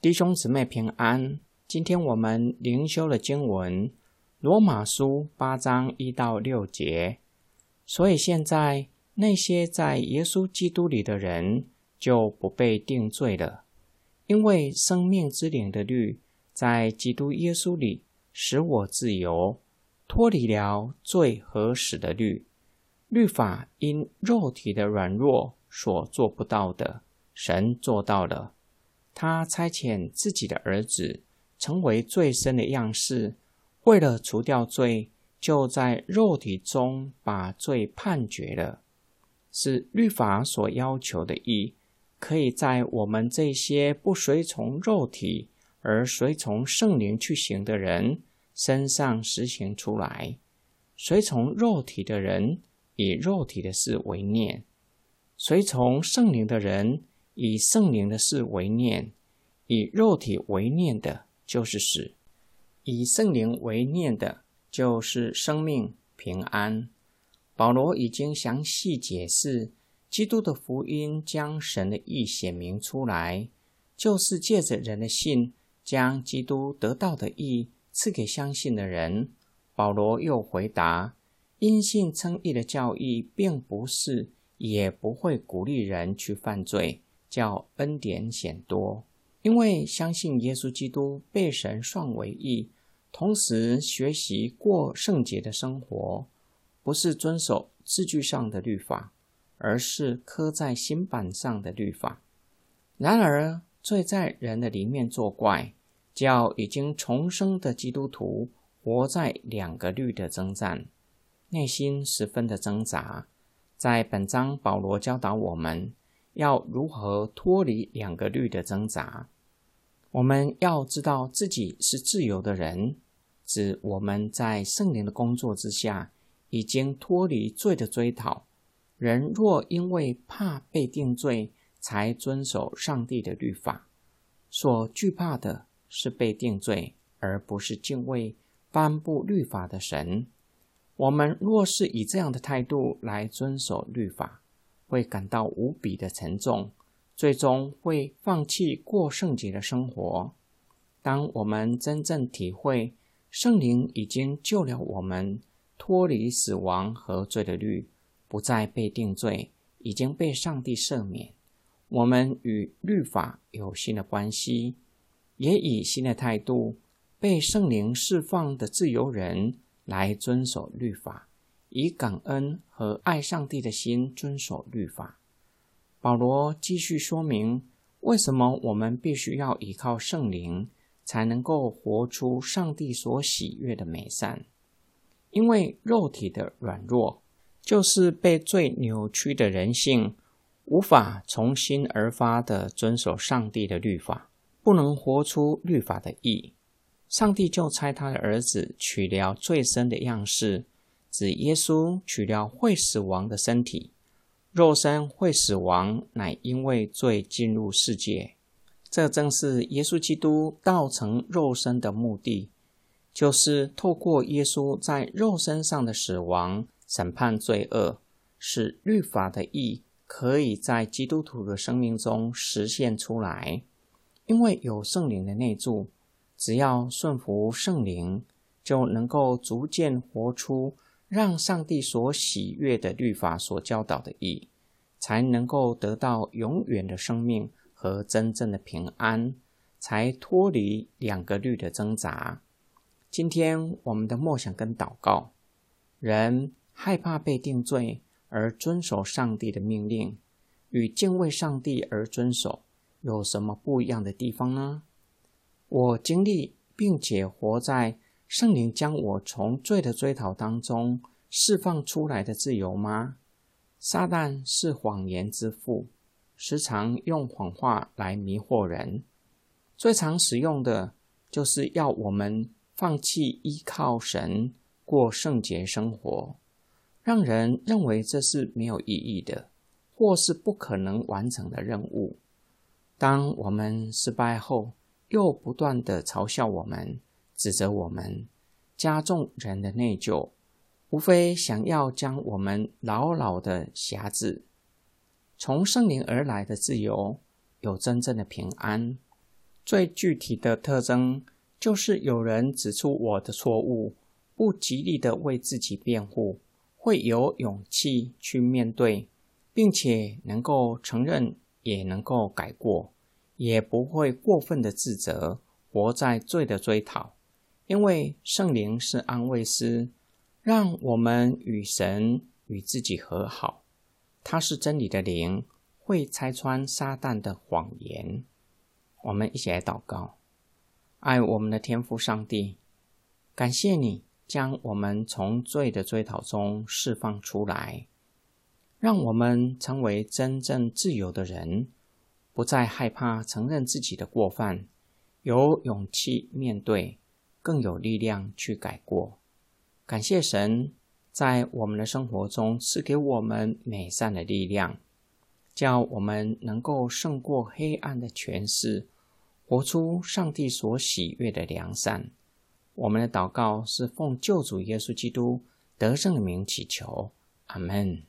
弟兄姊妹平安。今天我们灵修的经文《罗马书》八章一到六节。所以现在那些在耶稣基督里的人就不被定罪了，因为生命之灵的律在基督耶稣里使我自由，脱离了罪和死的律。律法因肉体的软弱所做不到的，神做到了。他差遣自己的儿子成为罪身的样式，为了除掉罪，就在肉体中把罪判决了，是律法所要求的义，可以在我们这些不随从肉体而随从圣灵去行的人身上实行出来。随从肉体的人，以肉体的事为念，随从圣灵的人，以圣灵的事为念。以肉体为念的，就是死；以圣灵为念的，就是生命平安。保罗已经详细解释，基督的福音将神的意显明出来，就是借着人的信，将基督得到的意赐给相信的人。保罗又回答。因信称义的教义，并不是，也不会鼓励人去犯罪，叫恩典显多。因为相信耶稣基督被神算为义，同时学习过圣洁的生活，不是遵守字句上的律法，而是刻在心版上的律法。然而，罪在人的里面作怪，叫已经重生的基督徒活在两个律的征战。内心十分的挣扎，在本章保罗教导我们要如何脱离两个律的挣扎。我们要知道自己是自由的人，指我们在圣灵的工作之下，已经脱离罪的追讨。人若因为怕被定罪，才遵守上帝的律法，所惧怕的是被定罪，而不是敬畏颁布律法的神。我们若是以这样的态度来遵守律法，会感到无比的沉重，最终会放弃过圣洁的生活。当我们真正体会圣灵已经救了我们，脱离死亡和罪的律，不再被定罪，已经被上帝赦免，我们与律法有新的关系，也以新的态度被圣灵释放的自由人。来遵守律法，以感恩和爱上帝的心遵守律法。保罗继续说明，为什么我们必须要依靠圣灵，才能够活出上帝所喜悦的美善。因为肉体的软弱，就是被最扭曲的人性，无法从心而发的遵守上帝的律法，不能活出律法的义。上帝就差他的儿子取了最深的样式，指耶稣取掉会死亡的身体，肉身会死亡，乃因为罪进入世界。这正是耶稣基督道成肉身的目的，就是透过耶稣在肉身上的死亡，审判罪恶，使律法的义可以在基督徒的生命中实现出来。因为有圣灵的内住。只要顺服圣灵，就能够逐渐活出让上帝所喜悦的律法所教导的义，才能够得到永远的生命和真正的平安，才脱离两个律的挣扎。今天我们的默想跟祷告，人害怕被定罪而遵守上帝的命令，与敬畏上帝而遵守有什么不一样的地方呢？我经历并且活在圣灵将我从罪的追讨当中释放出来的自由吗？撒旦是谎言之父，时常用谎话来迷惑人。最常使用的就是要我们放弃依靠神，过圣洁生活，让人认为这是没有意义的，或是不可能完成的任务。当我们失败后，又不断地嘲笑我们、指责我们，加重人的内疚，无非想要将我们牢牢地挟制。从圣灵而来的自由，有真正的平安。最具体的特征就是有人指出我的错误，不极力的为自己辩护，会有勇气去面对，并且能够承认，也能够改过，也不会过分的自责，活在罪的追讨。因为圣灵是安慰师，让我们与神与自己和好。他是真理的灵，会拆穿撒旦的谎言。我们一起来祷告，爱我们的天父上帝，感谢你将我们从罪的追讨中释放出来，让我们成为真正自由的人，不再害怕承认自己的过犯，有勇气面对，更有力量去改过。感谢神在我们的生活中赐给我们美善的力量。叫我们能够胜过黑暗的权势，活出上帝所喜悦的良善。我们的祷告是奉救主耶稣基督得胜的名祈求，阿门。